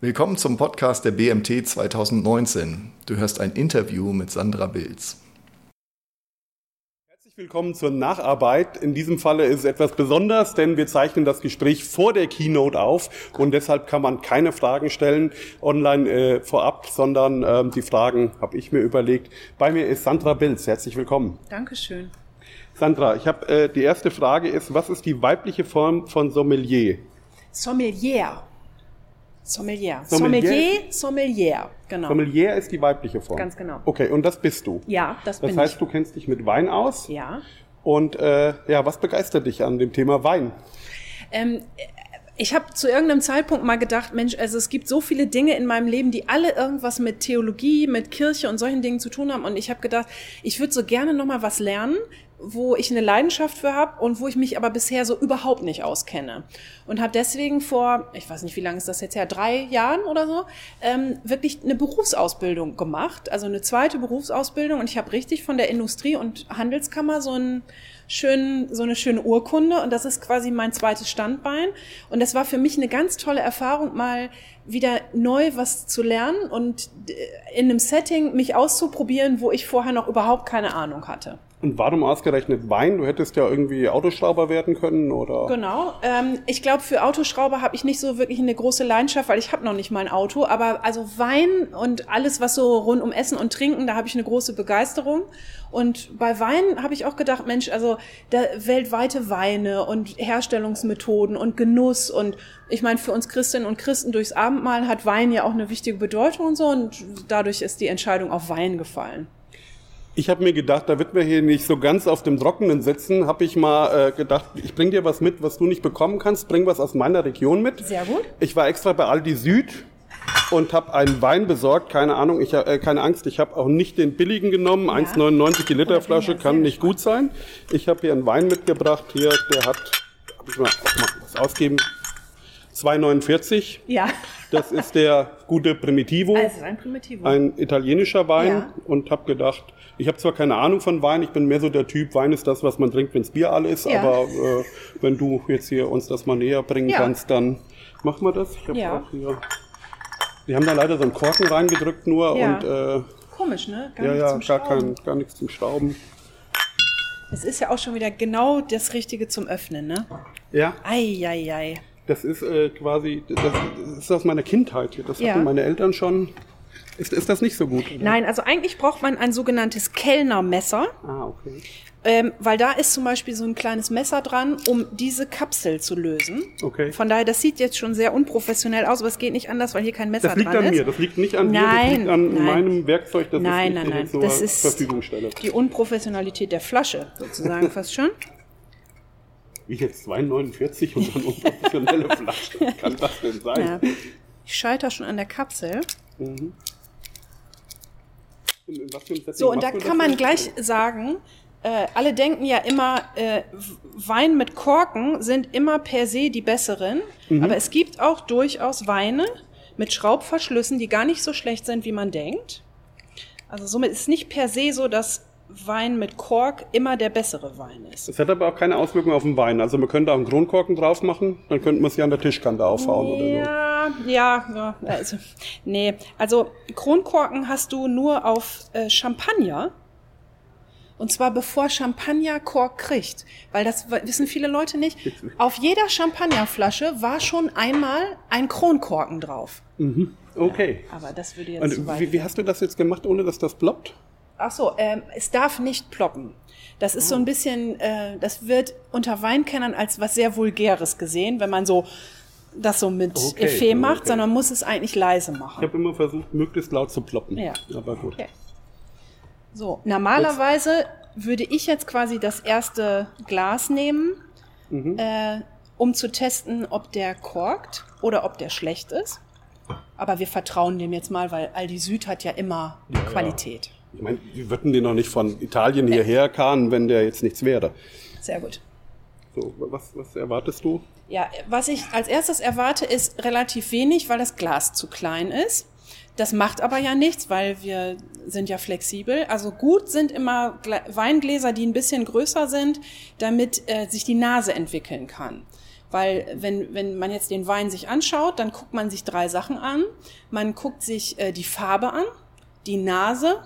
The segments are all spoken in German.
Willkommen zum Podcast der BMT 2019. Du hörst ein Interview mit Sandra Bilz. Herzlich willkommen zur Nacharbeit. In diesem Falle ist es etwas besonders, denn wir zeichnen das Gespräch vor der Keynote auf und deshalb kann man keine Fragen stellen online äh, vorab, sondern äh, die Fragen habe ich mir überlegt. Bei mir ist Sandra Bilz. Herzlich willkommen. Dankeschön. Sandra, ich habe äh, die erste Frage ist, was ist die weibliche Form von Sommelier? Sommelier. Sommelier. Sommelier? Sommelier, Sommelier, genau. Sommelier ist die weibliche Form. Ganz genau. Okay, und das bist du. Ja, das, Das bin heißt, ich. du kennst dich mit Wein aus. Ja. Und äh, ja, was begeistert dich an dem Thema Wein? Ähm, ich habe zu irgendeinem Zeitpunkt mal gedacht, Mensch, also es gibt so viele Dinge in meinem Leben, die alle irgendwas mit Theologie, mit Kirche und solchen Dingen zu tun haben. Und ich habe gedacht, ich würde so gerne noch mal was lernen, wo ich eine Leidenschaft für habe und wo ich mich aber bisher so überhaupt nicht auskenne. Und habe deswegen vor, ich weiß nicht, wie lange ist das jetzt her, drei Jahren oder so, ähm, wirklich eine Berufsausbildung gemacht, also eine zweite Berufsausbildung. Und ich habe richtig von der Industrie- und Handelskammer so einen schönen, so eine schöne Urkunde und das ist quasi mein zweites Standbein. Und das war für mich eine ganz tolle Erfahrung, mal wieder neu was zu lernen und äh, in einem Setting mich auszuprobieren, wo ich vorher noch überhaupt keine Ahnung hatte. Und warum ausgerechnet Wein? Du hättest ja irgendwie Autoschrauber werden können oder? Genau. Ähm, ich glaube, für Autoschrauber habe ich nicht so wirklich eine große Leidenschaft, weil ich habe noch nicht mal ein Auto. Aber also Wein und alles, was so rund um Essen und Trinken, da habe ich eine große Begeisterung. Und bei Wein habe ich auch gedacht, Mensch, also da weltweite Weine und Herstellungsmethoden und Genuss und ich meine, für uns Christinnen und Christen durchs Abendmahl hat Wein ja auch eine wichtige Bedeutung und so und dadurch ist die Entscheidung auf Wein gefallen. Ich habe mir gedacht, damit wir hier nicht so ganz auf dem Trockenen sitzen, habe ich mal äh, gedacht, ich bring dir was mit, was du nicht bekommen kannst, bring was aus meiner Region mit. Sehr gut. Ich war extra bei Aldi Süd und habe einen Wein besorgt. Keine Ahnung, ich äh, keine Angst, ich habe auch nicht den billigen genommen. 1,99 die Literflasche ja kann nicht gut sein. Ich habe hier einen Wein mitgebracht. Hier, der hat, hab ich mal auch mal was ausgeben. 2,49. Ja. Das ist der gute Primitivo. Also ein Primitivo. ein italienischer Wein Ja. und habe gedacht, ich habe zwar keine Ahnung von Wein, ich bin mehr so der Typ, Wein ist das, was man trinkt, wenns Bier alle ist, Ja. aber äh, wenn du jetzt hier uns das mal näher bringen Ja. kannst, dann machen wir das. Ich hab Ja. auch hier, die haben da leider so einen Korken reingedrückt nur und äh, Komisch, ne? Gar ja, nichts ja, zum gar, Schrauben. kein, gar nichts zum Schrauben. Es ist ja auch schon wieder genau das Richtige zum Öffnen, ne? Ja, Eieiei. Das ist äh, quasi, das, das ist aus meiner Kindheit. Das Ja. hatten meine Eltern schon. Ist, ist das nicht so gut? oder? Nein, also eigentlich braucht man ein sogenanntes Kellnermesser, Ah, okay. ähm, weil da ist zum Beispiel so ein kleines Messer dran, um diese Kapsel zu lösen. Okay. Von daher, das sieht jetzt schon sehr unprofessionell aus, aber es geht nicht anders, weil hier kein Messer Das liegt dran an ist. mir, das liegt nicht an dir, das Nein, liegt an nein. meinem Werkzeug, das nein, ich nein, nein. zur Das ist Verfügung stelle. die Unprofessionalität der Flasche, sozusagen fast schon. Wie jetzt 2,49 und dann unprofessionelle Flasche. Kann das denn sein? Ja. Ich scheiter schon an der Kapsel. Setting So, und da kann man gleich sagen, äh, alle denken ja immer, äh, Wein mit Korken sind immer per se die besseren. Mhm. Aber es gibt auch durchaus Weine mit Schraubverschlüssen, die gar nicht so schlecht sind, wie man denkt. Also somit ist nicht per se so, dass Wein mit Kork immer der bessere Wein ist. Das hat aber auch keine Auswirkung auf den Wein. Also man könnte auch einen Kronkorken drauf machen, dann könnte man es ja an der Tischkante aufhauen oder Ja, ja, ja, also, nee. Also Kronkorken hast du nur auf äh, Champagner. Und zwar bevor Champagner Kork kriegt. Weil das wissen viele Leute nicht. Auf jeder Champagnerflasche war schon einmal ein Kronkorken drauf. so. Okay. Aber das würde jetzt Und zu weit. wie, wie hast du das jetzt gemacht, ohne dass das ploppt? Ach so, ähm, es darf nicht ploppen. Das ist so ein bisschen, äh, das wird unter Weinkennern als was sehr Vulgäres gesehen, wenn man so das so mit Okay, Effet macht, okay. sondern muss es eigentlich leise machen. Ich habe immer versucht, möglichst laut zu ploppen. Ja. Aber gut. Okay. So, normalerweise würde ich jetzt quasi das erste Glas nehmen, Mhm. äh, um zu testen, ob der korkt oder ob der schlecht ist. Aber wir vertrauen dem jetzt mal, weil Aldi Süd hat ja immer Qualität. Ich meine, wir würden den noch nicht von Italien hierher karren, wenn der jetzt nichts wäre. Sehr gut. So, was, was erwartest du? Ja, was ich als erstes erwarte, ist relativ wenig, weil das Glas zu klein ist. Das macht aber ja nichts, weil wir sind ja flexibel. Also gut sind immer Weingläser, die ein bisschen größer sind, damit äh, sich die Nase entwickeln kann. Weil wenn, wenn man jetzt den Wein sich anschaut, dann guckt man sich drei Sachen an. Man guckt sich äh, die Farbe an, die Nase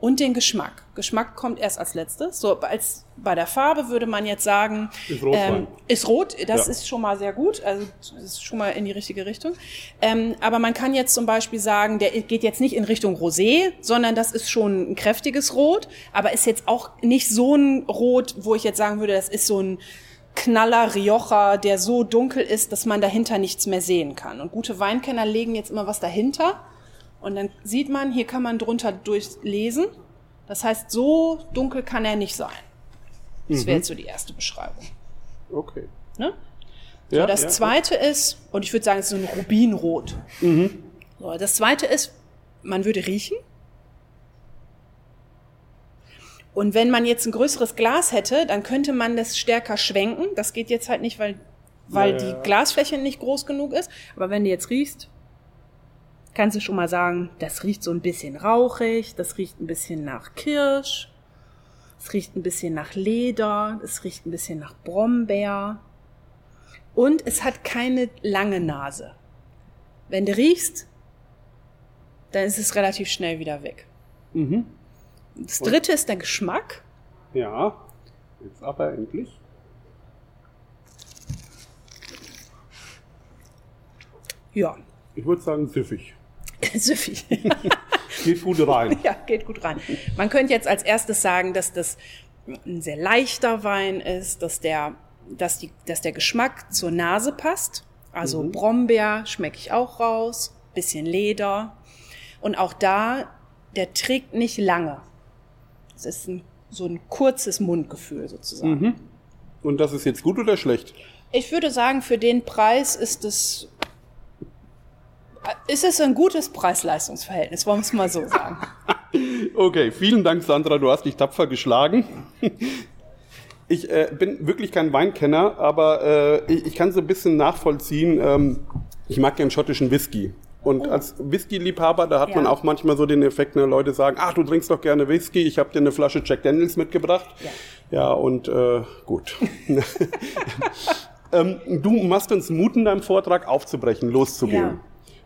und den Geschmack. Geschmack kommt erst als letztes. So als bei der Farbe würde man jetzt sagen, Ist Rotwein. ähm, ist rot. Das Ja. ist schon mal sehr gut. Also das ist schon mal in die richtige Richtung. Ähm, aber man kann jetzt zum Beispiel sagen, der geht jetzt nicht in Richtung Rosé, sondern das ist schon ein kräftiges Rot, aber ist jetzt auch nicht so ein Rot, wo ich jetzt sagen würde, das ist so ein Knaller Rioja, der so dunkel ist, dass man dahinter nichts mehr sehen kann. Und gute Weinkenner legen jetzt immer was dahinter. Und dann sieht man, hier kann man drunter durchlesen. Das heißt, so dunkel kann er nicht sein. Das wäre jetzt so die erste Beschreibung. Okay. Ne? Ja, so, das ja. zweite ist, und ich würde sagen, es ist so ein Rubinrot. So, das zweite ist, man würde riechen. Und wenn man jetzt ein größeres Glas hätte, dann könnte man das stärker schwenken. Das geht jetzt halt nicht, weil, weil Ja, ja, die ja. Glasfläche nicht groß genug ist. Aber wenn du jetzt riechst, kannst du schon mal sagen, das riecht so ein bisschen rauchig, das riecht ein bisschen nach Kirsch, es riecht ein bisschen nach Leder, es riecht ein bisschen nach Brombeer. Und es hat keine lange Nase. Wenn du riechst, dann ist es relativ schnell wieder weg. Mhm. Das dritte ist der Geschmack. Ja. Jetzt aber endlich. Ja, Ich würde sagen süffig. süffig. Geht gut rein. ja, geht gut rein. Man könnte jetzt als erstes sagen, dass das ein sehr leichter Wein ist, dass der, dass die, dass der Geschmack zur Nase passt. Also Brombeer schmecke ich auch raus, bisschen Leder. Und auch da, der trägt nicht lange. Es ist ein, so ein kurzes Mundgefühl sozusagen. Und das ist jetzt gut oder schlecht? Ich würde sagen, für den Preis ist es, ist es ein gutes Preis-Leistungs-Verhältnis, wollen wir es mal so sagen. Okay, vielen Dank, Sandra. Du hast dich tapfer geschlagen. Ich äh, bin wirklich kein Weinkenner, aber äh, ich, ich kann so ein bisschen nachvollziehen. Ähm, ich mag gern schottischen Whisky. Und als Whisky-Liebhaber, da hat man Ja. auch manchmal so den Effekt, ne, Leute sagen, ach, du trinkst doch gerne Whisky, ich habe dir eine Flasche Jack Daniels mitgebracht. Ja. Ja, und äh, gut. ähm, du machst uns Mut in deinem Vortrag aufzubrechen, loszugehen. Ja.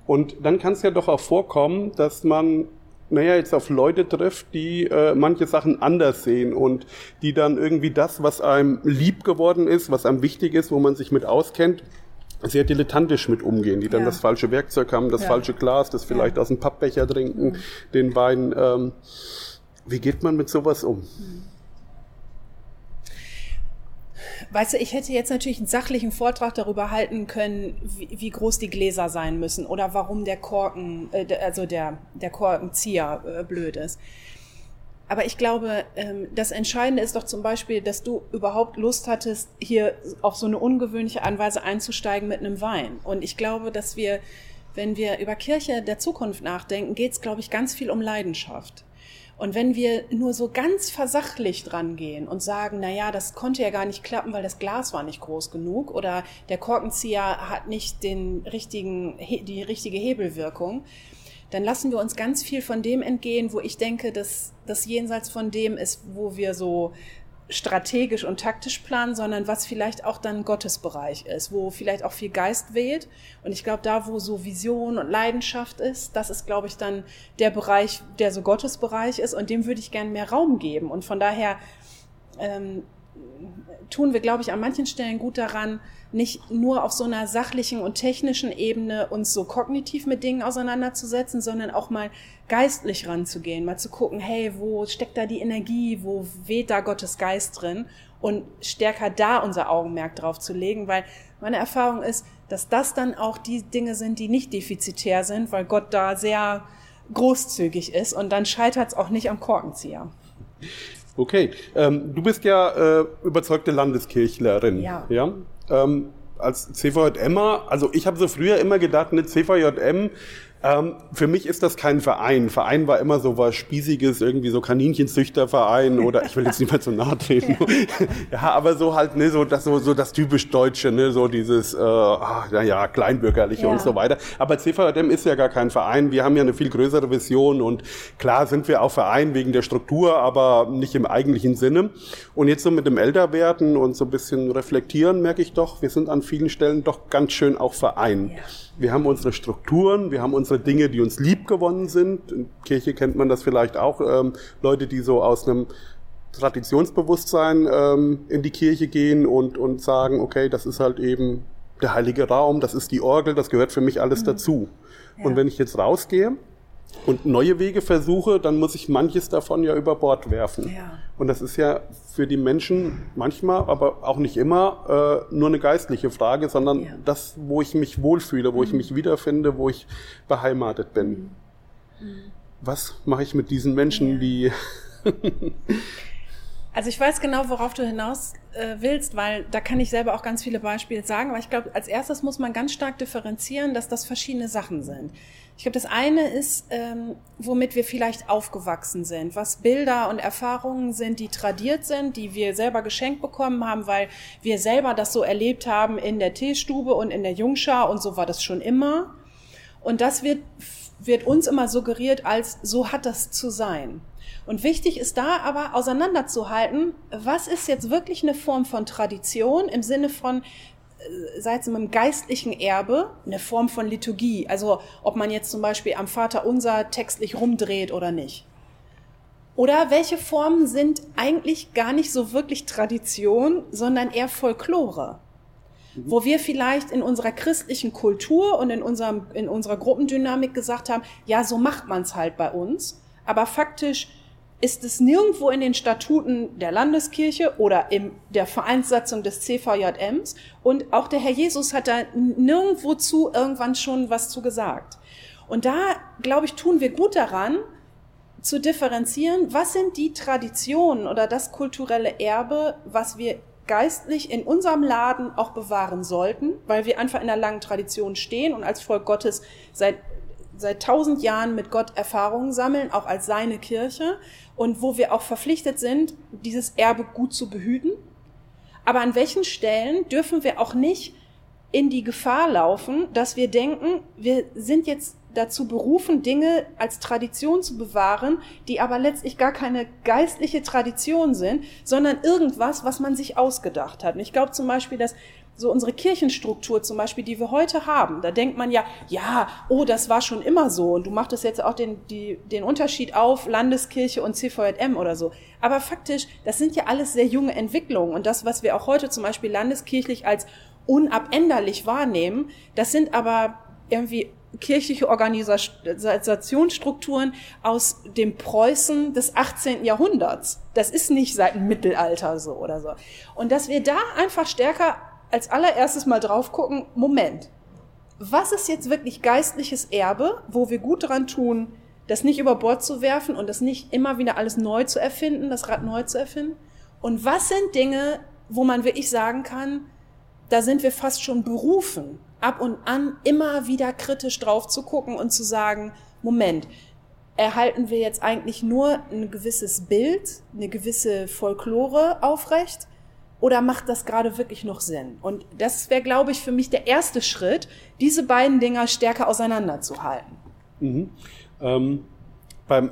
Und dann kann es ja doch auch vorkommen, dass man, naja, jetzt auf Leute trifft, die äh, manche Sachen anders sehen und die dann irgendwie das, was einem lieb geworden ist, was einem wichtig ist, wo man sich mit auskennt, sehr dilettantisch mit umgehen, die dann Ja. das falsche Werkzeug haben, das Ja. falsche Glas, das vielleicht aus dem Pappbecher trinken, den Wein. Ähm, wie geht man mit sowas um? Weißt du, ich hätte jetzt natürlich einen sachlichen Vortrag darüber halten können, wie, wie groß die Gläser sein müssen oder warum der Korken, äh, also der, der Korkenzieher äh, blöd ist. Aber ich glaube, ähm, das Entscheidende ist doch zum Beispiel, dass du überhaupt Lust hattest, hier auf so eine ungewöhnliche Anweise einzusteigen mit einem Wein. Und ich glaube, dass wir, wenn wir über Kirche der Zukunft nachdenken, geht es, glaube ich, ganz viel um Leidenschaft. Und wenn wir nur so ganz versachlicht rangehen und sagen, na ja, das konnte ja gar nicht klappen, weil das Glas war nicht groß genug oder der Korkenzieher hat nicht den richtigen, die richtige Hebelwirkung, dann lassen wir uns ganz viel von dem entgehen, wo ich denke, dass das jenseits von dem ist, wo wir so strategisch und taktisch planen, sondern was vielleicht auch dann Gottes Bereich ist, wo vielleicht auch viel Geist wählt. Und ich glaube, da, wo so Vision und Leidenschaft ist, das ist, glaube ich, dann der Bereich, der so Gottes Bereich ist und dem würde ich gern mehr Raum geben. Und von daher ähm, tun wir, glaube ich, an manchen Stellen gut daran, nicht nur auf so einer sachlichen und technischen Ebene uns so kognitiv mit Dingen auseinanderzusetzen, sondern auch mal geistlich ranzugehen, mal zu gucken, hey, wo steckt da die Energie, wo weht da Gottes Geist drin und stärker da unser Augenmerk drauf zu legen, weil meine Erfahrung ist, dass das dann auch die Dinge sind, die nicht defizitär sind, weil Gott da sehr großzügig ist und dann scheitert es auch nicht am Korkenzieher. Okay, ähm, du bist ja äh, überzeugte Landeskirchlerin. Ja. ja? Ähm, als CVJMer, also ich habe so früher immer gedacht, eine CVJM, Ähm, für mich ist das kein Verein. Verein war immer so was Spießiges, irgendwie so Kaninchenzüchterverein oder ich will jetzt nicht mehr zu nahe treten. ja, aber so halt, ne, so das, so, so das typisch Deutsche, ne, so dieses, äh, naja, kleinbürgerliche ja. und so weiter. Aber CVDM ist ja gar kein Verein. Wir haben ja eine viel größere Vision und klar sind wir auch Verein wegen der Struktur, aber nicht im eigentlichen Sinne. Und jetzt so mit dem Älterwerden und so ein bisschen reflektieren merke ich doch, wir sind an vielen Stellen doch ganz schön auch Verein. Ja. Wir haben unsere Strukturen, wir haben unsere Dinge, die uns lieb gewonnen sind. In Kirche kennt man das vielleicht auch, ähm, Leute, die so aus einem Traditionsbewusstsein ähm, in die Kirche gehen und, und sagen, okay, das ist halt eben der heilige Raum, das ist die Orgel, das gehört für mich alles mhm. dazu. Ja. Und wenn ich jetzt rausgehe und neue Wege versuche, dann muss ich manches davon ja über Bord werfen. Ja. Und das ist ja für die Menschen manchmal, aber auch nicht immer, äh, nur eine geistliche Frage, sondern ja. das, wo ich mich wohlfühle, wo mhm. ich mich wiederfinde, wo ich beheimatet bin. Mhm. mhm. Was mache ich mit diesen Menschen, ja. die Also ich weiß genau, worauf du hinaus äh, willst, weil da kann ich selber auch ganz viele Beispiele sagen. Aber ich glaube, als erstes muss man ganz stark differenzieren, dass das verschiedene Sachen sind. Ich glaube, das eine ist, ähm, womit wir vielleicht aufgewachsen sind, was Bilder und Erfahrungen sind, die tradiert sind, die wir selber geschenkt bekommen haben, weil wir selber das so erlebt haben in der Teestube und in der Jungschar und so war das schon immer. Und das wird, wird uns immer suggeriert als, so hat das zu sein. Und wichtig ist da aber auseinanderzuhalten, was ist jetzt wirklich eine Form von Tradition im Sinne von, äh, sei es einem geistlichen Erbe, eine Form von Liturgie. Also ob man jetzt zum Beispiel am Vater unser textlich rumdreht oder nicht. Oder welche Formen sind eigentlich gar nicht so wirklich Tradition, sondern eher Folklore? Mhm. Wo wir vielleicht in unserer christlichen Kultur und in, unserem, in unserer Gruppendynamik gesagt haben, ja, so macht man es halt bei uns. Aber faktisch ist es nirgendwo in den Statuten der Landeskirche oder in der Vereinssatzung des CVJMs. Und auch der Herr Jesus hat da nirgendwo zu irgendwann schon was zu gesagt. Und da, glaube ich, tun wir gut daran, zu differenzieren, was sind die Traditionen oder das kulturelle Erbe, was wir geistlich in unserem Laden auch bewahren sollten, weil wir einfach in einer langen Tradition stehen und als Volk Gottes seit seit tausend Jahren mit Gott Erfahrungen sammeln, auch als seine Kirche und wo wir auch verpflichtet sind, dieses Erbe gut zu behüten. Aber an welchen Stellen dürfen wir auch nicht in die Gefahr laufen, dass wir denken, wir sind jetzt dazu berufen, Dinge als Tradition zu bewahren, die aber letztlich gar keine geistliche Tradition sind, sondern irgendwas, was man sich ausgedacht hat. Und ich glaube zum Beispiel, dass so unsere Kirchenstruktur zum Beispiel, die wir heute haben, da denkt man ja, ja, oh, das war schon immer so und du machtest jetzt auch den, die, den Unterschied auf Landeskirche und CVM oder so. Aber faktisch, das sind ja alles sehr junge Entwicklungen und das, was wir auch heute zum Beispiel landeskirchlich als unabänderlich wahrnehmen, das sind aber irgendwie kirchliche Organisationsstrukturen aus dem Preußen des 18. Jahrhunderts. Das ist nicht seit dem Mittelalter so oder so. Und dass wir da einfach stärker als allererstes mal drauf gucken, Moment, was ist jetzt wirklich geistliches Erbe, wo wir gut dran tun, das nicht über Bord zu werfen und das nicht immer wieder alles neu zu erfinden, das Rad neu zu erfinden? Und was sind Dinge, wo man wirklich sagen kann, da sind wir fast schon berufen, ab und an immer wieder kritisch drauf zu gucken und zu sagen, Moment, erhalten wir jetzt eigentlich nur ein gewisses Bild, eine gewisse Folklore aufrecht? Oder macht das gerade wirklich noch Sinn? Und das wäre, glaube ich, für mich der erste Schritt, diese beiden Dinger stärker auseinanderzuhalten. Mhm. Ähm, bei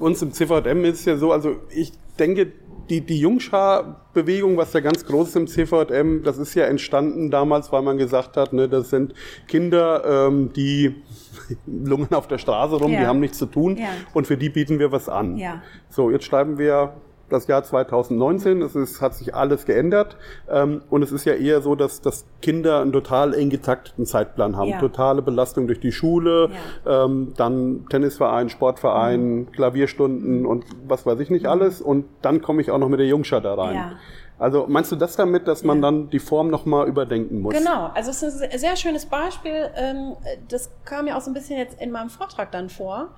uns im CVM ist es ja so, also ich denke, die, die Jungschar-Bewegung, was ja ganz groß ist im CVM, das ist ja entstanden damals, weil man gesagt hat, ne, das sind Kinder, ähm, die lungen auf der Straße rum, ja. die haben nichts zu tun ja. und für die bieten wir was an. Ja. So, jetzt schreiben wir das Jahr 2019. Es ist, hat sich alles geändert. Ähm, und es ist ja eher so, dass, dass Kinder einen total eng getakteten Zeitplan haben. Ja. Totale Belastung durch die Schule, ja. ähm, dann Tennisverein, Sportverein, mhm. Klavierstunden und was weiß ich nicht mhm. alles. Und dann komme ich auch noch mit der Jungschar da rein. Ja. Also meinst du das damit, dass man ja. dann die Form nochmal überdenken muss? Genau, also es ist ein sehr schönes Beispiel. Ähm, das kam ja auch so ein bisschen jetzt in meinem Vortrag dann vor.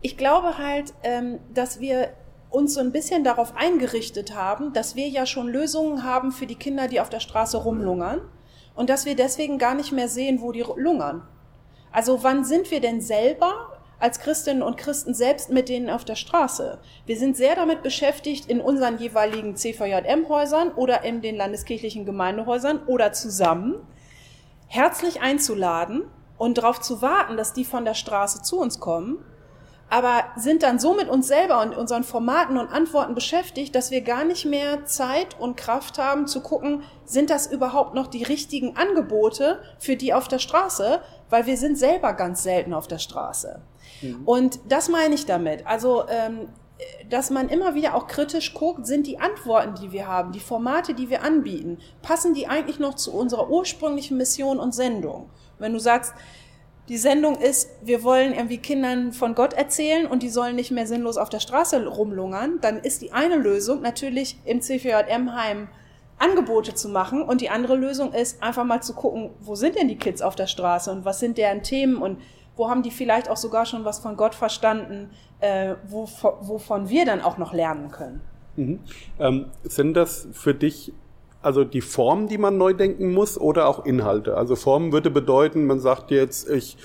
Ich glaube halt, ähm, dass wir uns so ein bisschen darauf eingerichtet haben, dass wir ja schon Lösungen haben für die Kinder, die auf der Straße rumlungern und dass wir deswegen gar nicht mehr sehen, wo die lungern. Also wann sind wir denn selber als Christinnen und Christen selbst mit denen auf der Straße. Wir sind sehr damit beschäftigt, in unseren jeweiligen CVJM-Häusern oder in den landeskirchlichen Gemeindehäusern oder zusammen herzlich einzuladen und darauf zu warten, dass die von der Straße zu uns kommen, aber sind dann so mit uns selber und unseren Formaten und Antworten beschäftigt, dass wir gar nicht mehr Zeit und Kraft haben zu gucken, sind das überhaupt noch die richtigen Angebote für die auf der Straße, weil wir sind selber ganz selten auf der Straße. Mhm. Und das meine ich damit. Also ähm, dass man immer wieder auch kritisch guckt, sind die Antworten, die wir haben, die Formate, die wir anbieten, passen die eigentlich noch zu unserer ursprünglichen Mission und Sendung? Wenn du sagst, die Sendung ist, wir wollen irgendwie Kindern von Gott erzählen und die sollen nicht mehr sinnlos auf der Straße rumlungern, dann ist die eine Lösung natürlich im CVJM-Heim Angebote zu machen und die andere Lösung ist einfach mal zu gucken, wo sind denn die Kids auf der Straße und was sind deren Themen und wo haben die vielleicht auch sogar schon was von Gott verstanden, äh, wovon wir dann auch noch lernen können. Mhm. Ähm, sind das für dich also die Form, die man neu denken muss oder auch Inhalte? Also Form würde bedeuten, man sagt jetzt, ich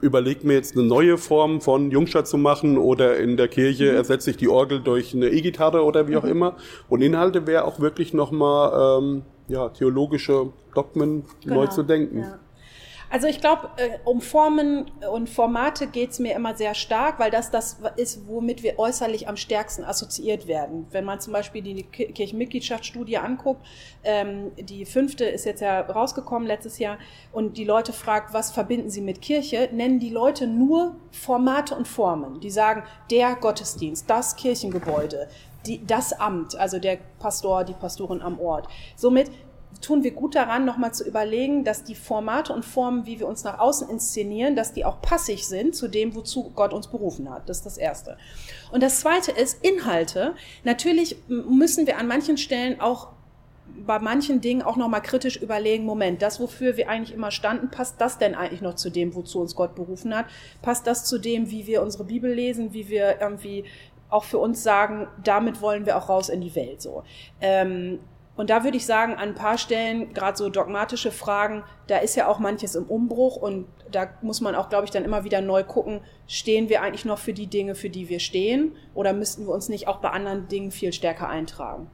überlege mir jetzt eine neue Form von Jungstadt zu machen oder in der Kirche mhm. ersetze ich die Orgel durch eine E-Gitarre oder wie auch mhm. immer. Und Inhalte wäre auch wirklich nochmal ähm, ja, theologische Dogmen genau. neu zu denken. Ja. Also ich glaube, äh, um Formen und Formate geht's mir immer sehr stark, weil das das ist, womit wir äußerlich am stärksten assoziiert werden. Wenn man zum Beispiel die Kirchenmitgliedschaftsstudie anguckt, ähm, die fünfte ist jetzt ja rausgekommen letztes Jahr, und die Leute fragt, was verbinden sie mit Kirche, nennen die Leute nur Formate und Formen. Die sagen, der Gottesdienst, das Kirchengebäude, die, das Amt, also der Pastor, die Pastorin am Ort. Somit tun wir gut daran, nochmal zu überlegen, dass die Formate und Formen, wie wir uns nach außen inszenieren, dass die auch passig sind zu dem, wozu Gott uns berufen hat. Das ist das Erste. Und das Zweite ist Inhalte. Natürlich müssen wir an manchen Stellen auch bei manchen Dingen auch nochmal kritisch überlegen, Moment, das, wofür wir eigentlich immer standen, passt das denn eigentlich noch zu dem, wozu uns Gott berufen hat? Passt das zu dem, wie wir unsere Bibel lesen, wie wir irgendwie auch für uns sagen, damit wollen wir auch raus in die Welt so. Ähm, und da würde ich sagen, an ein paar Stellen, gerade so dogmatische Fragen, da ist ja auch manches im Umbruch und da muss man auch, glaube ich, dann immer wieder neu gucken, stehen wir eigentlich noch für die Dinge, für die wir stehen oder müssten wir uns nicht auch bei anderen Dingen viel stärker eintragen.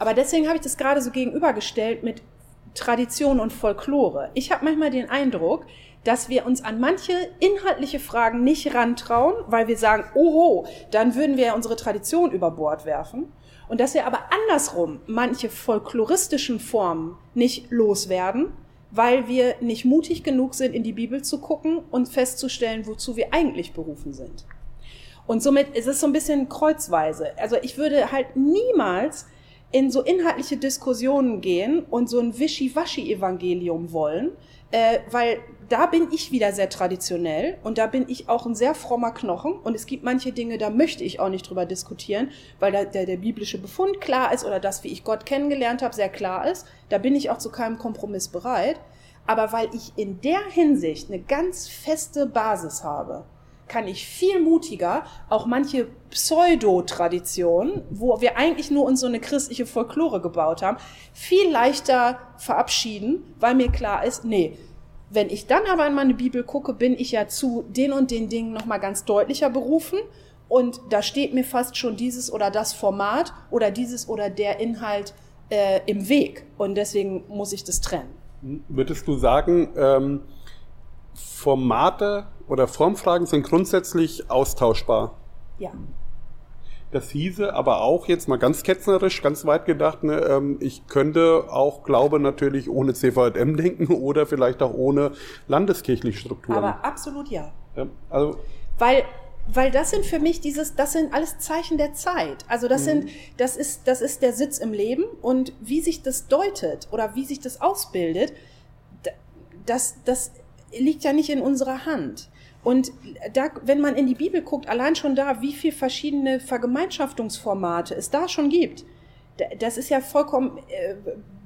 Aber deswegen habe ich das gerade so gegenübergestellt mit Tradition und Folklore. Ich habe manchmal den Eindruck, dass wir uns an manche inhaltliche Fragen nicht rantrauen, weil wir sagen, oho, dann würden wir unsere Tradition über Bord werfen. Und dass wir aber andersrum manche folkloristischen Formen nicht loswerden, weil wir nicht mutig genug sind, in die Bibel zu gucken und festzustellen, wozu wir eigentlich berufen sind. Und somit ist es so ein bisschen kreuzweise. Also ich würde halt niemals in so inhaltliche Diskussionen gehen und so ein Wischiwaschi-Evangelium wollen, äh, weil da bin ich wieder sehr traditionell und da bin ich auch ein sehr frommer Knochen und es gibt manche Dinge, da möchte ich auch nicht drüber diskutieren, weil da der, der biblische Befund klar ist oder das, wie ich Gott kennengelernt habe, sehr klar ist. Da bin ich auch zu keinem Kompromiss bereit. Aber weil ich in der Hinsicht eine ganz feste Basis habe, kann ich viel mutiger auch manche Pseudo-Traditionen, wo wir eigentlich nur uns so eine christliche Folklore gebaut haben, viel leichter verabschieden, weil mir klar ist, nee, wenn ich dann aber in meine Bibel gucke, bin ich ja zu den und den Dingen nochmal ganz deutlicher berufen. Und da steht mir fast schon dieses oder das Format oder dieses oder der Inhalt äh, im Weg. Und deswegen muss ich das trennen. Würdest du sagen, ähm, Formate oder Formfragen sind grundsätzlich austauschbar? Ja. Das hieße aber auch jetzt mal ganz ketzerisch, ganz weit gedacht, ne, ähm, ich könnte auch Glaube natürlich ohne CVM denken oder vielleicht auch ohne landeskirchliche Strukturen. Aber absolut ja. ja also Weil weil das sind für mich dieses, das sind alles Zeichen der Zeit. Also das mhm. sind, das ist, das ist der Sitz im Leben und wie sich das deutet oder wie sich das ausbildet, das, das liegt ja nicht in unserer Hand. Und da, wenn man in die Bibel guckt, allein schon da, wie viele verschiedene Vergemeinschaftungsformate es da schon gibt, das ist ja vollkommen äh,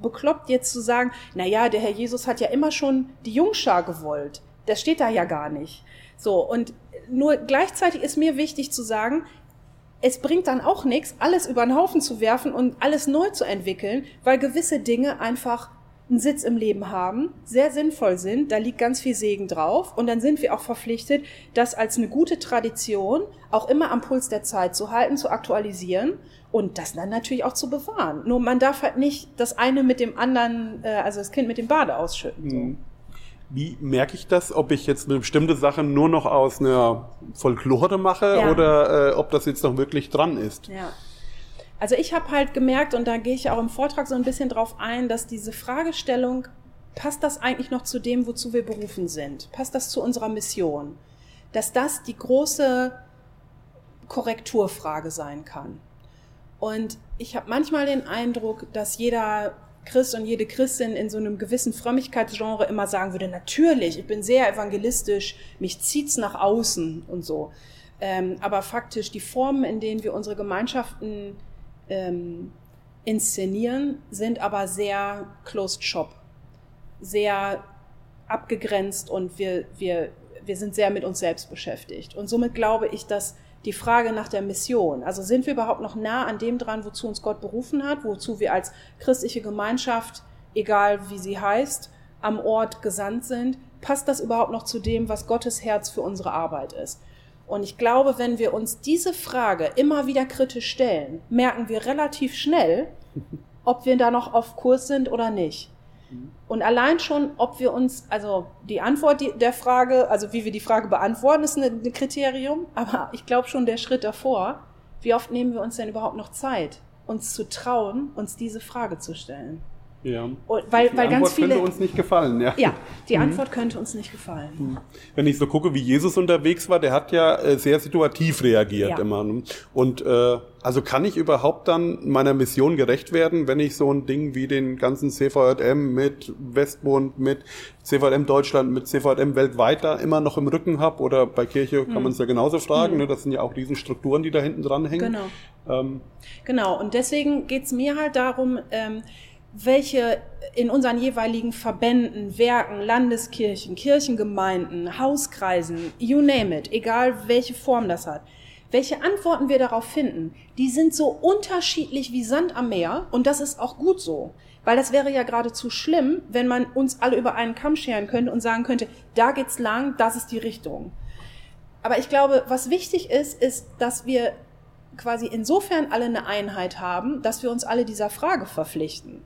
bekloppt jetzt zu sagen, na ja, der Herr Jesus hat ja immer schon die Jungschar gewollt. Das steht da ja gar nicht. So. Und nur gleichzeitig ist mir wichtig zu sagen, es bringt dann auch nichts, alles über den Haufen zu werfen und alles neu zu entwickeln, weil gewisse Dinge einfach einen Sitz im Leben haben, sehr sinnvoll sind, da liegt ganz viel Segen drauf und dann sind wir auch verpflichtet, das als eine gute Tradition auch immer am Puls der Zeit zu halten, zu aktualisieren und das dann natürlich auch zu bewahren. Nur man darf halt nicht das eine mit dem anderen, äh, also das Kind mit dem Bade ausschütten. Mhm. Wie merke ich das, ob ich jetzt eine bestimmte Sache nur noch aus einer Folklore mache Ja. oder äh, ob das jetzt noch wirklich dran ist? Ja. Also ich habe halt gemerkt, und da gehe ich auch im Vortrag so ein bisschen drauf ein, dass diese Fragestellung, passt das eigentlich noch zu dem, wozu wir berufen sind? Passt das zu unserer Mission? Dass das die große Korrekturfrage sein kann. Und ich habe manchmal den Eindruck, dass jeder Christ und jede Christin in so einem gewissen Frömmigkeitsgenre immer sagen würde, natürlich, ich bin sehr evangelistisch, mich zieht's nach außen und so. Ähm, aber faktisch die Formen, in denen wir unsere Gemeinschaften ähm, inszenieren, sind aber sehr closed shop, sehr abgegrenzt und wir, wir, wir sind sehr mit uns selbst beschäftigt. Und somit glaube ich, dass die Frage nach der Mission, also sind wir überhaupt noch nah an dem dran, wozu uns Gott berufen hat, wozu wir als christliche Gemeinschaft, egal wie sie heißt, am Ort gesandt sind, passt das überhaupt noch zu dem, was Gottes Herz für unsere Arbeit ist? Und ich glaube, wenn wir uns diese Frage immer wieder kritisch stellen, merken wir relativ schnell, ob wir da noch auf Kurs sind oder nicht. Und allein schon, ob wir uns, also die Antwort der Frage, also wie wir die Frage beantworten, ist ein Kriterium, aber ich glaube schon der Schritt davor, wie oft nehmen wir uns denn überhaupt noch Zeit, uns zu trauen, uns diese Frage zu stellen? Ja. Und weil, Die weil ganz Antwort könnte viele. uns nicht gefallen, ja. Ja, die Antwort könnte uns nicht gefallen. Wenn ich so gucke, wie Jesus unterwegs war, der hat ja äh, sehr situativ reagiert Ja. immer. ne? Und äh, also kann ich überhaupt dann meiner Mission gerecht werden, wenn ich so ein Ding wie den ganzen CVJM mit Westbund, mit CVJM Deutschland, mit CVJM weltweit da immer noch im Rücken habe? Oder bei Kirche Hm. kann man es ja genauso fragen. Ne? Das sind ja auch riesen Strukturen, die da hinten dran hängen. Genau. Ähm, Genau, und deswegen geht's mir halt darum, ähm, welche in unseren jeweiligen Verbänden, Werken, Landeskirchen, Kirchengemeinden, Hauskreisen, you name it, egal welche Form das hat, welche Antworten wir darauf finden, die sind so unterschiedlich wie Sand am Meer und das ist auch gut so. Weil das wäre ja geradezu schlimm, wenn man uns alle über einen Kamm scheren könnte und sagen könnte, da geht's lang, das ist die Richtung. Aber ich glaube, was wichtig ist, ist, dass wir quasi insofern alle eine Einheit haben, dass wir uns alle dieser Frage verpflichten.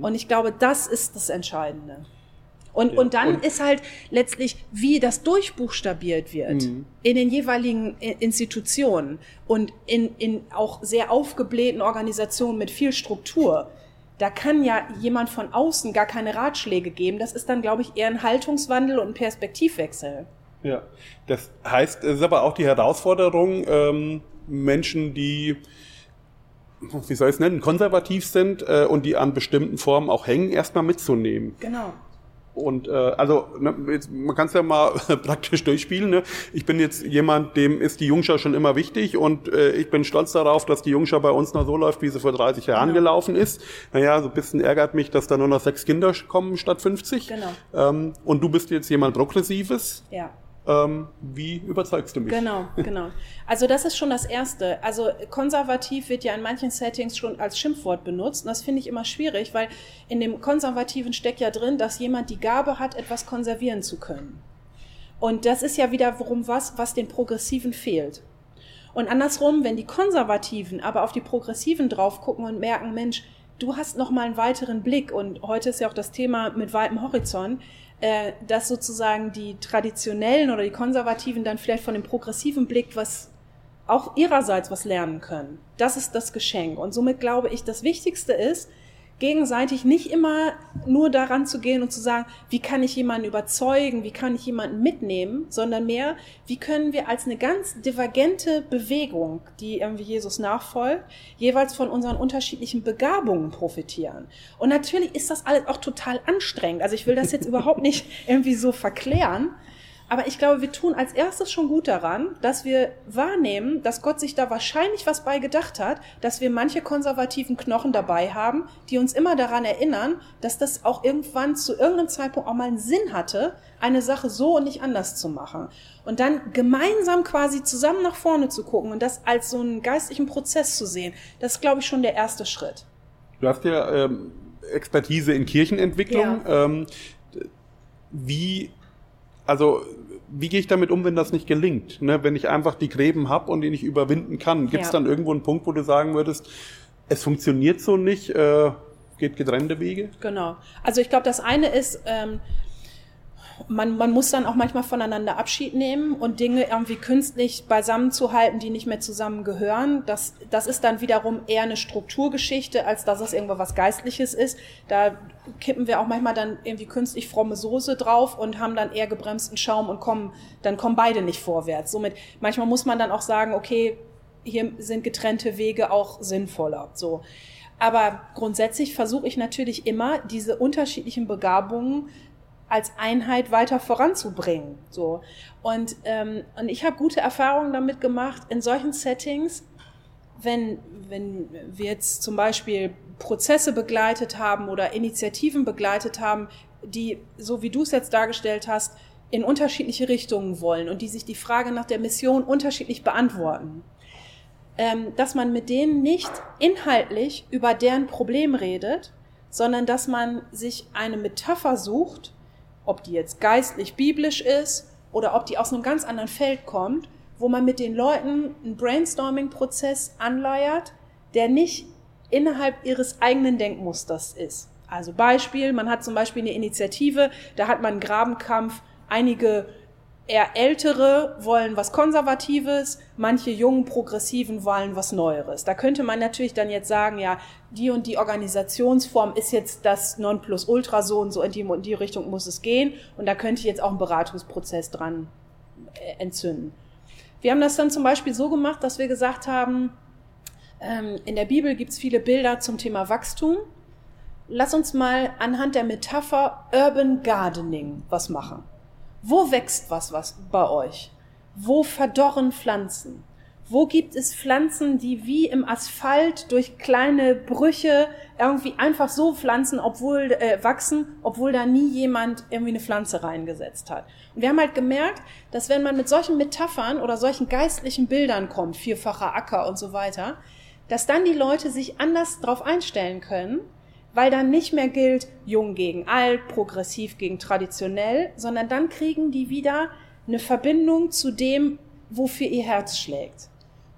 Und ich glaube, das ist das Entscheidende. Und, Ja, und dann und- ist halt letztlich, wie das durchbuchstabiert wird Mhm. in den jeweiligen I- Institutionen und in, in auch sehr aufgeblähten Organisationen mit viel Struktur. Da kann ja jemand von außen gar keine Ratschläge geben. Das ist dann, glaube ich, eher ein Haltungswandel und ein Perspektivwechsel. Ja, das heißt, es ist aber auch die Herausforderung, ähm, Menschen, die, wie soll ich es nennen, konservativ sind äh, und die an bestimmten Formen auch hängen, erstmal mitzunehmen. Genau. Und äh, also ne, jetzt, man kann es ja mal praktisch durchspielen. Ne? Ich bin jetzt jemand, dem ist die Jungschau schon immer wichtig und äh, ich bin stolz darauf, dass die Jungschau bei uns noch so läuft, wie sie vor 30 Jahren Genau. gelaufen ist. Naja, so ein bisschen ärgert mich, dass da nur noch sechs Kinder kommen statt 50. Genau. Ähm, und du bist jetzt jemand Progressives. Ja. Ähm, wie überzeugst du mich? Genau, genau. Also das ist schon das Erste. Also konservativ wird ja in manchen Settings schon als Schimpfwort benutzt. Und das finde ich immer schwierig, weil in dem Konservativen steckt ja drin, dass jemand die Gabe hat, etwas konservieren zu können. Und das ist ja wiederum was, was den Progressiven fehlt. Und andersrum, wenn die Konservativen aber auf die Progressiven drauf gucken und merken, Mensch, du hast noch mal einen weiteren Blick und heute ist ja auch das Thema mit weitem Horizont, äh, dass sozusagen die Traditionellen oder die Konservativen dann vielleicht von dem progressiven Blick was auch ihrerseits was lernen können. Das ist das Geschenk. Und somit glaube ich, das Wichtigste ist, gegenseitig nicht immer nur daran zu gehen und zu sagen, wie kann ich jemanden überzeugen, wie kann ich jemanden mitnehmen, sondern mehr, wie können wir als eine ganz divergente Bewegung, die irgendwie Jesus nachfolgt, jeweils von unseren unterschiedlichen Begabungen profitieren. Und natürlich ist das alles auch total anstrengend. Also ich will das jetzt überhaupt nicht irgendwie so verklären. Aber ich glaube, wir tun als erstes schon gut daran, dass wir wahrnehmen, dass Gott sich da wahrscheinlich was bei gedacht hat, dass wir manche konservativen Knochen dabei haben, die uns immer daran erinnern, dass das auch irgendwann zu irgendeinem Zeitpunkt auch mal einen Sinn hatte, eine Sache so und nicht anders zu machen. Und dann gemeinsam quasi zusammen nach vorne zu gucken und das als so einen geistlichen Prozess zu sehen, das ist, glaube ich, schon der erste Schritt. Du hast ja ähm, Expertise in Kirchenentwicklung. Ja. Ähm, wie, also wie gehe ich damit um, wenn das nicht gelingt? Ne? Wenn ich einfach die Gräben habe und die nicht überwinden kann, gibt es Ja. dann irgendwo einen Punkt, wo du sagen würdest, es funktioniert so nicht, äh, geht getrennte Wege? Genau. Also ich glaube, das eine ist, ähm, man, man muss dann auch manchmal voneinander Abschied nehmen und Dinge irgendwie künstlich beisammen zu halten, die nicht mehr zusammengehören. Das, das ist dann wiederum eher eine Strukturgeschichte, als dass es irgendwo was Geistliches ist. Da kippen wir auch manchmal dann irgendwie künstlich fromme Soße drauf und haben dann eher gebremsten Schaum und kommen, dann kommen beide nicht vorwärts. Somit, manchmal muss man dann auch sagen, okay, hier sind getrennte Wege auch sinnvoller. So. Aber grundsätzlich versuche ich natürlich immer, diese unterschiedlichen Begabungen als Einheit weiter voranzubringen. So. Und, ähm, und ich habe gute Erfahrungen damit gemacht, in solchen Settings, wenn, wenn wir jetzt zum Beispiel Prozesse begleitet haben oder Initiativen begleitet haben, die, so wie du es jetzt dargestellt hast, in unterschiedliche Richtungen wollen und die sich die Frage nach der Mission unterschiedlich beantworten, ähm, dass man mit denen nicht inhaltlich über deren Problem redet, sondern dass man sich eine Metapher sucht, ob die jetzt geistlich biblisch ist oder ob die aus einem ganz anderen Feld kommt, wo man mit den Leuten einen Brainstorming-Prozess anleiert, der nicht innerhalb ihres eigenen Denkmusters ist. Also Beispiel, man hat zum Beispiel eine Initiative, da hat man einen Grabenkampf, einige eher ältere wollen was Konservatives, manche jungen Progressiven wollen was Neueres. Da könnte man natürlich dann jetzt sagen, ja, die und die Organisationsform ist jetzt das Nonplusultra so und so in die, in die Richtung muss es gehen und da könnte ich jetzt auch einen Beratungsprozess dran äh, entzünden. Wir haben das dann zum Beispiel so gemacht, dass wir gesagt haben, ähm, in der Bibel gibt es viele Bilder zum Thema Wachstum. Lass uns mal anhand der Metapher Urban Gardening was machen. Wo wächst was, was bei euch? Wo verdorren Pflanzen? Wo gibt es Pflanzen, die wie im Asphalt durch kleine Brüche irgendwie einfach so pflanzen, obwohl äh, wachsen, obwohl da nie jemand irgendwie eine Pflanze reingesetzt hat? Und wir haben halt gemerkt, dass wenn man mit solchen Metaphern oder solchen geistlichen Bildern kommt, vierfacher Acker und so weiter, dass dann die Leute sich anders drauf einstellen können, weil dann nicht mehr gilt jung gegen alt, progressiv gegen traditionell, sondern dann kriegen die wieder eine Verbindung zu dem, wofür ihr Herz schlägt.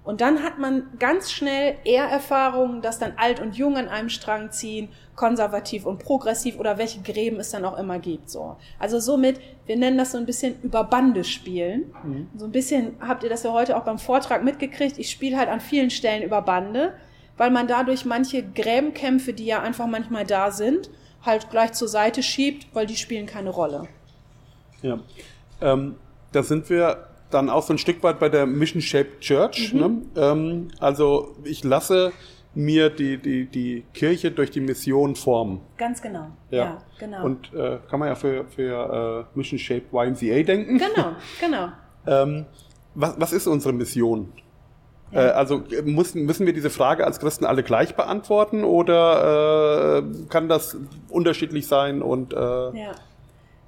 Und dann hat man ganz schnell eher Erfahrungen, dass dann alt und jung an einem Strang ziehen, konservativ und progressiv oder welche Gräben es dann auch immer gibt. So. Also somit, wir nennen das so ein bisschen über Bande spielen. Mhm. So ein bisschen habt ihr das ja heute auch beim Vortrag mitgekriegt. Ich spiele halt an vielen Stellen über Bande, weil man dadurch manche Gräbenkämpfe, die ja einfach manchmal da sind, halt gleich zur Seite schiebt, weil die spielen keine Rolle. Ja. Ähm, da sind wir dann auch so ein Stück weit bei der Mission Shaped Church. Ne? Ähm, also ich lasse mir die, die, die Kirche durch die Mission formen. Ganz genau. Ja, Ja, genau. Und äh, kann man ja für, für äh, Mission Shaped YMCA denken. genau, genau. Ähm, was, was ist unsere Mission? Äh, also muss, müssen wir diese Frage als Christen alle gleich beantworten oder äh, kann das unterschiedlich sein und äh, Ja.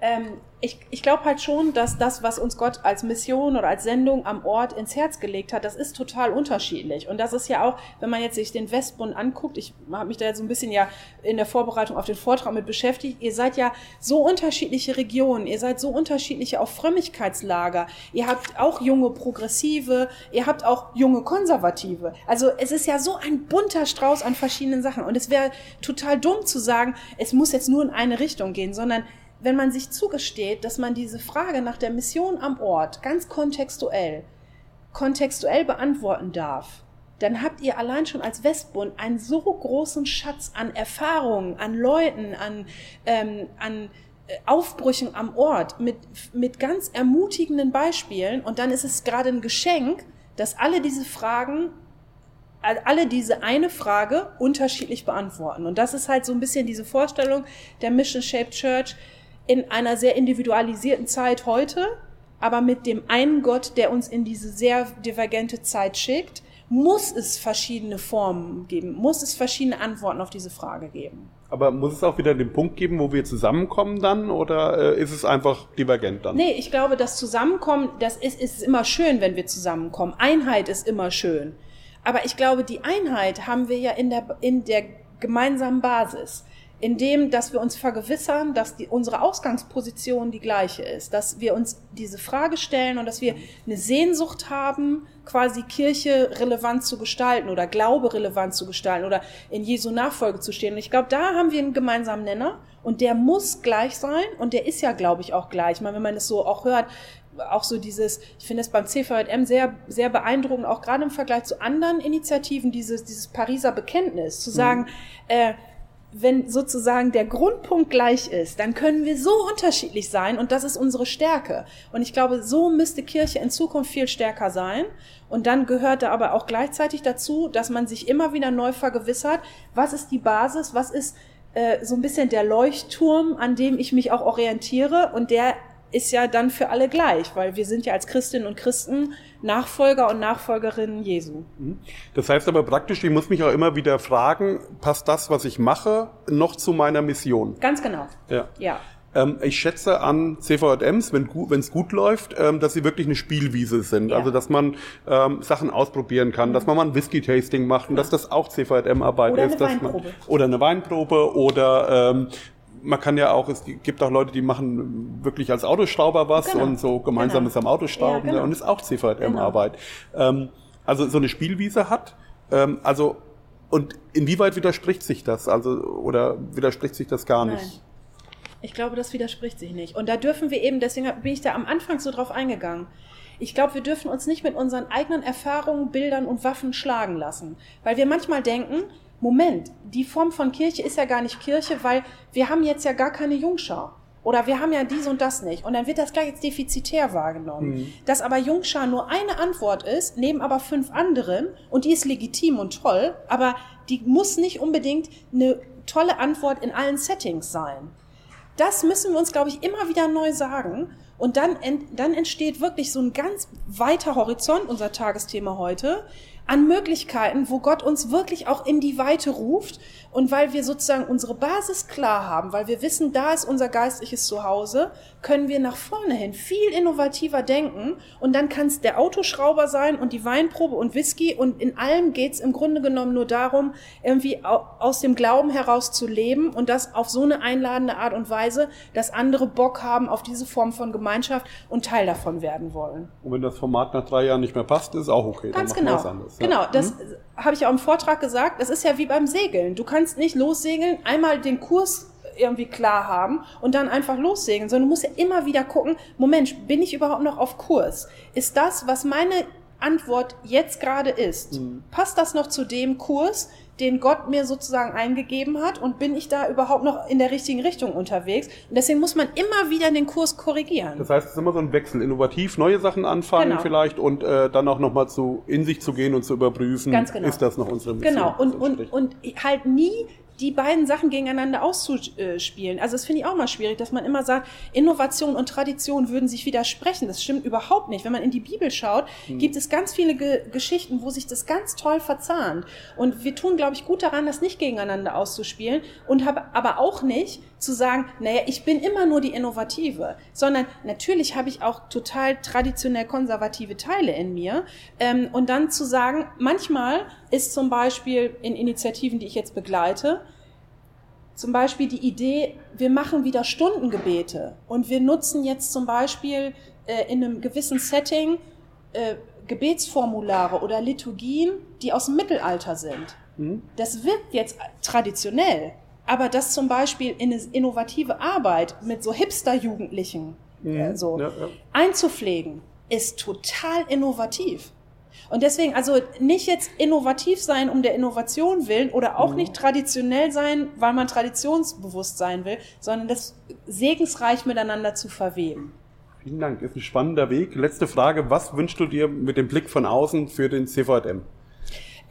Ähm, ich ich glaube halt schon, dass das, was uns Gott als Mission oder als Sendung am Ort ins Herz gelegt hat, das ist total unterschiedlich. Und das ist ja auch, wenn man jetzt sich den Westbund anguckt, ich habe mich da jetzt so ein bisschen ja in der Vorbereitung auf den Vortrag mit beschäftigt, ihr seid ja so unterschiedliche Regionen, ihr seid so unterschiedliche auch Frömmigkeitslager, ihr habt auch junge Progressive, ihr habt auch junge Konservative. Also es ist ja so ein bunter Strauß an verschiedenen Sachen. Und es wäre total dumm zu sagen, es muss jetzt nur in eine Richtung gehen, sondern wenn man sich zugesteht, dass man diese Frage nach der Mission am Ort ganz kontextuell, kontextuell beantworten darf, dann habt ihr allein schon als Westbund einen so großen Schatz an Erfahrungen, an Leuten, an, ähm, an äh, Aufbrüchen am Ort mit, mit ganz ermutigenden Beispielen. Und dann ist es gerade ein Geschenk, dass alle diese Fragen alle diese eine Frage unterschiedlich beantworten. Und das ist halt so ein bisschen diese Vorstellung der Mission Shaped Church in einer sehr individualisierten Zeit heute, aber mit dem einen Gott, der uns in diese sehr divergente Zeit schickt, muss es verschiedene Formen geben, muss es verschiedene Antworten auf diese Frage geben. aber muss es auch wieder den Punkt geben, wo wir zusammenkommen dann oder äh, ist es einfach divergent dann? Nee, ich glaube, das Zusammenkommen, das ist, ist immer schön, wenn wir zusammenkommen. Einheit ist immer schön. Aber ich glaube, die Einheit haben wir ja in der, in der gemeinsamen Basis. Indem, dass wir uns vergewissern, dass die, unsere Ausgangsposition die gleiche ist, dass wir uns diese Frage stellen und dass wir eine Sehnsucht haben, quasi Kirche relevant zu gestalten oder Glaube relevant zu gestalten oder in Jesu Nachfolge zu stehen. Und ich glaube, da haben wir einen gemeinsamen Nenner und der muss gleich sein und der ist ja, glaube ich, auch gleich. Ich meine, wenn man es so auch hört, auch so dieses, ich finde es beim CVM sehr, sehr beeindruckend, auch gerade im Vergleich zu anderen Initiativen, dieses, dieses Pariser Bekenntnis, zu sagen, mhm. äh, wenn sozusagen der Grundpunkt gleich ist, dann können wir so unterschiedlich sein und das ist unsere Stärke. Und ich glaube, so müsste Kirche in Zukunft viel stärker sein. Und dann gehört da aber auch gleichzeitig dazu, dass man sich immer wieder neu vergewissert, was ist die Basis, was ist äh, so ein bisschen der Leuchtturm, an dem ich mich auch orientiere und der ist ja dann für alle gleich, weil wir sind ja als Christinnen und Christen Nachfolger und Nachfolgerinnen Jesu. Mhm. Das heißt aber praktisch, ich muss mich auch immer wieder fragen, passt das, was ich mache, noch zu meiner Mission? Ganz genau. Ja. ja. Ähm, ich schätze an CVJMs, wenn es gut läuft, ähm, dass sie wirklich eine Spielwiese sind. Ja. Also dass man ähm, Sachen ausprobieren kann, mhm. dass man mal ein Whisky-Tasting macht und ja. dass das auch CVJM-Arbeit ist. Eine Weinprobe. Man, oder eine Weinprobe oder ähm, man kann ja auch, es gibt auch Leute, die machen wirklich als Autoschrauber was genau. und so gemeinsames genau. am Autostauben ja, genau. und ist auch CVM-Arbeit. Genau. Ähm, also so eine Spielwiese hat. Ähm, also und inwieweit widerspricht sich das? Also oder widerspricht sich das gar nicht? Nein. Ich glaube, das widerspricht sich nicht. Und da dürfen wir eben, deswegen bin ich da am Anfang so drauf eingegangen. Ich glaube, wir dürfen uns nicht mit unseren eigenen Erfahrungen, Bildern und Waffen schlagen lassen. Weil wir manchmal denken, Moment, die Form von Kirche ist ja gar nicht Kirche, weil wir haben jetzt ja gar keine Jungschau. Oder wir haben ja dies und das nicht. Und dann wird das gleich als defizitär wahrgenommen. Mhm. Dass aber Jungschar nur eine Antwort ist, neben aber fünf anderen, und die ist legitim und toll, aber die muss nicht unbedingt eine tolle Antwort in allen Settings sein. Das müssen wir uns, glaube ich, immer wieder neu sagen. Und dann, dann entsteht wirklich so ein ganz weiter Horizont, unser Tagesthema heute, an Möglichkeiten, wo Gott uns wirklich auch in die Weite ruft und weil wir sozusagen unsere Basis klar haben, weil wir wissen, da ist unser geistliches Zuhause, können wir nach vorne hin viel innovativer denken und dann kann es der Autoschrauber sein und die Weinprobe und Whisky und in allem geht es im Grunde genommen nur darum, irgendwie aus dem Glauben heraus zu leben und das auf so eine einladende Art und Weise, dass andere Bock haben auf diese Form von Gemeinschaft und Teil davon werden wollen. Und wenn das Format nach drei Jahren nicht mehr passt, ist auch okay. Ganz genau. Anderes, ja. Genau, das hm? Habe ich auch im Vortrag gesagt. Das ist ja wie beim Segeln. Du kannst nicht lossegeln, einmal den Kurs irgendwie klar haben und dann einfach lossegeln, sondern du musst ja immer wieder gucken, Moment, bin ich überhaupt noch auf Kurs? Ist das, was meine Antwort jetzt gerade ist, mhm. passt das noch zu dem Kurs, den Gott mir sozusagen eingegeben hat und bin ich da überhaupt noch in der richtigen Richtung unterwegs? Und deswegen muss man immer wieder den Kurs korrigieren. Das heißt, es ist immer so ein Wechsel, innovativ neue Sachen anfangen genau. vielleicht und äh, dann auch nochmal zu in sich zu gehen und zu überprüfen, genau. ist das noch unsere Mission? Genau, und, und, und halt nie die beiden Sachen gegeneinander auszuspielen. Also das finde ich auch mal schwierig, dass man immer sagt, Innovation und Tradition würden sich widersprechen. Das stimmt überhaupt nicht. Wenn man in die Bibel schaut, hm. gibt es ganz viele Ge Geschichten, wo sich das ganz toll verzahnt. Und wir tun, glaube ich, gut daran, das nicht gegeneinander auszuspielen und habe aber auch nicht zu sagen, naja, ich bin immer nur die Innovative, sondern natürlich habe ich auch total traditionell konservative Teile in mir. Ähm, und dann zu sagen, manchmal ist zum Beispiel in Initiativen, die ich jetzt begleite, zum Beispiel die Idee, wir machen wieder Stundengebete und wir nutzen jetzt zum Beispiel äh, in einem gewissen Setting äh, Gebetsformulare oder Liturgien, die aus dem Mittelalter sind. Mhm. Das wirkt jetzt traditionell, aber das zum Beispiel in eine innovative Arbeit mit so Hipster-Jugendlichen mhm. äh, so ja, ja. einzupflegen, ist total innovativ. Und deswegen, also nicht jetzt innovativ sein um der Innovation willen oder auch mhm. nicht traditionell sein, weil man traditionsbewusst sein will, sondern das segensreich miteinander zu verweben. Vielen Dank, ist ein spannender Weg. Letzte Frage, was wünschst du dir mit dem Blick von außen für den CVM?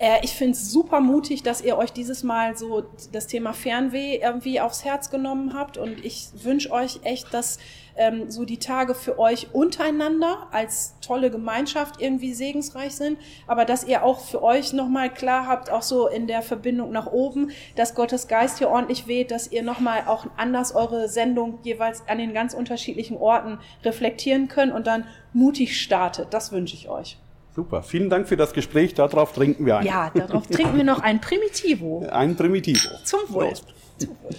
Äh, ich finde es super mutig, dass ihr euch dieses Mal so das Thema Fernweh irgendwie aufs Herz genommen habt. Und ich wünsche euch echt, dass ähm, so die Tage für euch untereinander als tolle Gemeinschaft irgendwie segensreich sind, aber dass ihr auch für euch nochmal klar habt, auch so in der Verbindung nach oben, dass Gottes Geist hier ordentlich weht, dass ihr nochmal auch anders eure Sendung jeweils an den ganz unterschiedlichen Orten reflektieren könnt und dann mutig startet. Das wünsche ich euch. Super, vielen Dank für das Gespräch. Darauf trinken wir ein. Ja, darauf trinken wir noch ein Primitivo. Ein Primitivo. Zum Wohl. Zum Wohl.